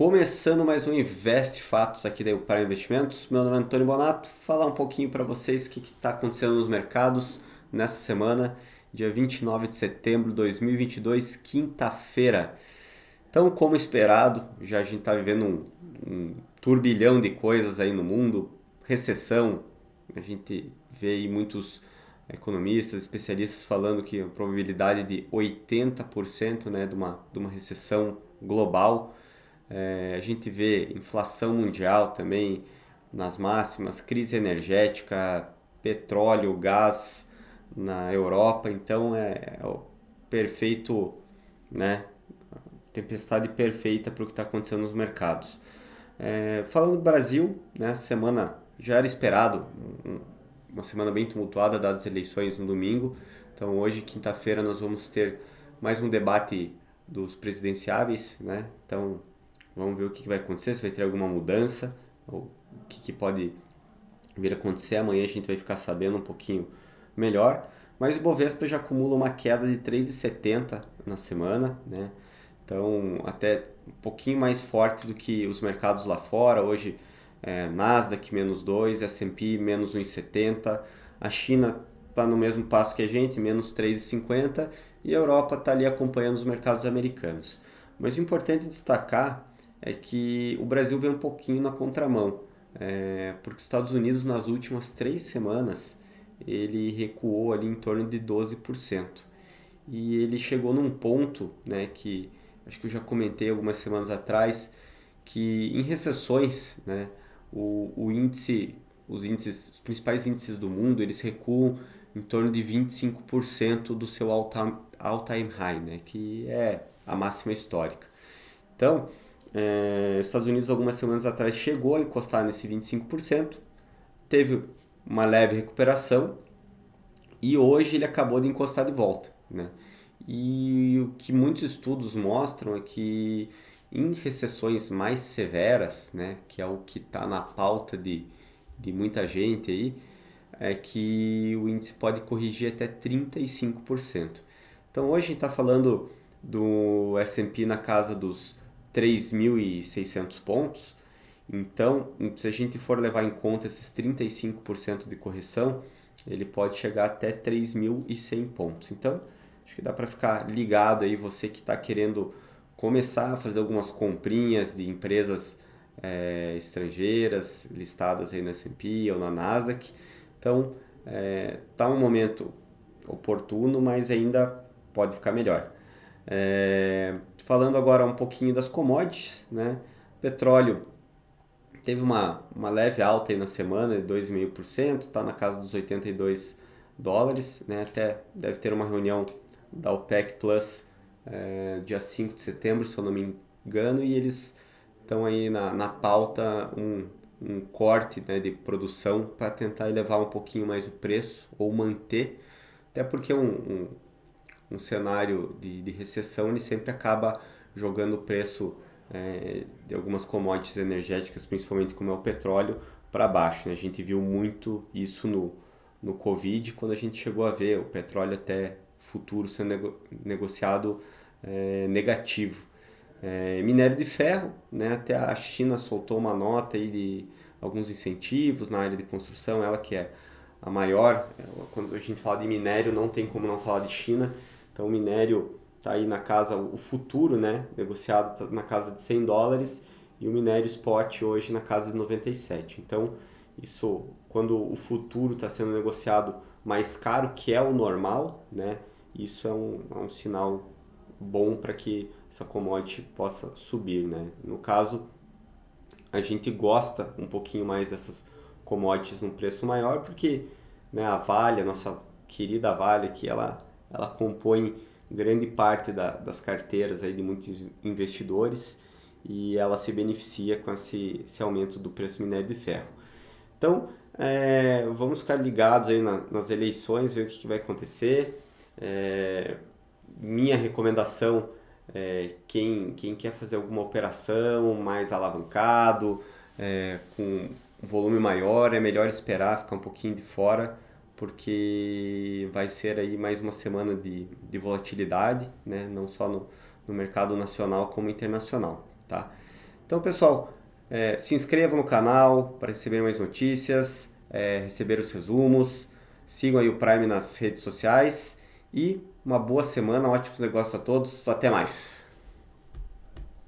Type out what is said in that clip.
Começando mais um Invest Fatos aqui da para Investimentos. Meu nome é Antônio Bonato. Falar um pouquinho para vocês o que está acontecendo nos mercados nessa semana, dia 29 de setembro de 2022, quinta-feira. Então, como esperado, já a gente está vivendo um, um turbilhão de coisas aí no mundo, recessão, a gente vê aí muitos economistas, especialistas falando que a probabilidade de 80% né, de, uma, de uma recessão global. É, a gente vê inflação mundial também nas máximas, crise energética, petróleo, gás na Europa, então é, é o perfeito, né, tempestade perfeita para o que está acontecendo nos mercados. É, falando do Brasil, né, semana já era esperado, um, uma semana bem tumultuada dadas as eleições no domingo. Então hoje, quinta-feira, nós vamos ter mais um debate dos presidenciáveis, né? Então vamos ver o que vai acontecer, se vai ter alguma mudança, ou o que, que pode vir a acontecer. Amanhã a gente vai ficar sabendo um pouquinho melhor. Mas o Bovespa já acumula uma queda de 3,70 na semana, né? Então, até um pouquinho mais forte do que os mercados lá fora. Hoje, é, Nasdaq menos 2, S&P menos 1,70, a China está no mesmo passo que a gente, menos 3,50 e a Europa está ali acompanhando os mercados americanos. Mas o importante destacar é que o Brasil vem um pouquinho na contramão, é, porque os Estados Unidos nas últimas três semanas ele recuou ali em torno de 12%. E ele chegou num ponto né, que acho que eu já comentei algumas semanas atrás, que em recessões, né, o, o índice, os índices, os principais índices do mundo, eles recuam em torno de 25% do seu all-time all high, né? que é a máxima histórica. Então, é, os Estados Unidos, algumas semanas atrás, chegou a encostar nesse 25%, teve uma leve recuperação e hoje ele acabou de encostar de volta. Né? E o que muitos estudos mostram é que em recessões mais severas, né, que é o que está na pauta de, de muita gente aí, é que o índice pode corrigir até 35%. Então hoje a gente está falando do S&P na casa dos 3.600 pontos, então se a gente for levar em conta esses 35% de correção, ele pode chegar até 3.100 pontos. Então acho que dá para ficar ligado aí, você que está querendo começar a fazer algumas comprinhas de empresas é, estrangeiras listadas aí no S&P ou na Nasdaq. Então, está tá um momento oportuno, mas ainda pode ficar melhor. É, falando agora um pouquinho das commodities, né? Petróleo teve uma, uma leve alta aí na semana de 2,5%, está na casa dos 82 dólares, né? Até deve ter uma reunião da OPEC Plus é, dia 5 de setembro, se eu não me engano, e eles estão aí na, na pauta um, um corte né, de produção para tentar elevar um pouquinho mais o preço ou manter, até porque um, um, um cenário de, de recessão ele sempre acaba jogando o preço é, de algumas commodities energéticas, principalmente como é o petróleo, para baixo. Né? A gente viu muito isso no, no Covid, quando a gente chegou a ver o petróleo até futuro sendo nego negociado é, negativo. É, minério de ferro, né, até a China soltou uma nota aí de alguns incentivos na área de construção, ela que é a maior, é, quando a gente fala de minério não tem como não falar de China, então o minério está aí na casa, o futuro, né, negociado tá na casa de 100 dólares e o minério spot hoje na casa de 97. Então, isso, quando o futuro está sendo negociado mais caro, que é o normal, né, isso é um, é um sinal bom para que essa commodity possa subir, né? No caso, a gente gosta um pouquinho mais dessas commodities num preço maior, porque né, a Vale, a nossa querida Vale, que ela, ela compõe grande parte da, das carteiras aí de muitos investidores e ela se beneficia com esse, esse aumento do preço do minério de ferro. Então, é, vamos ficar ligados aí na, nas eleições, ver o que, que vai acontecer. É, minha recomendação é quem, quem quer fazer alguma operação mais alavancado, é, com volume maior, é melhor esperar, ficar um pouquinho de fora, porque vai ser aí mais uma semana de, de volatilidade, né? não só no, no mercado nacional como internacional. Tá? Então, pessoal, é, se inscrevam no canal para receber mais notícias, é, receber os resumos, sigam aí o Prime nas redes sociais e uma boa semana, ótimos negócios a todos, até mais!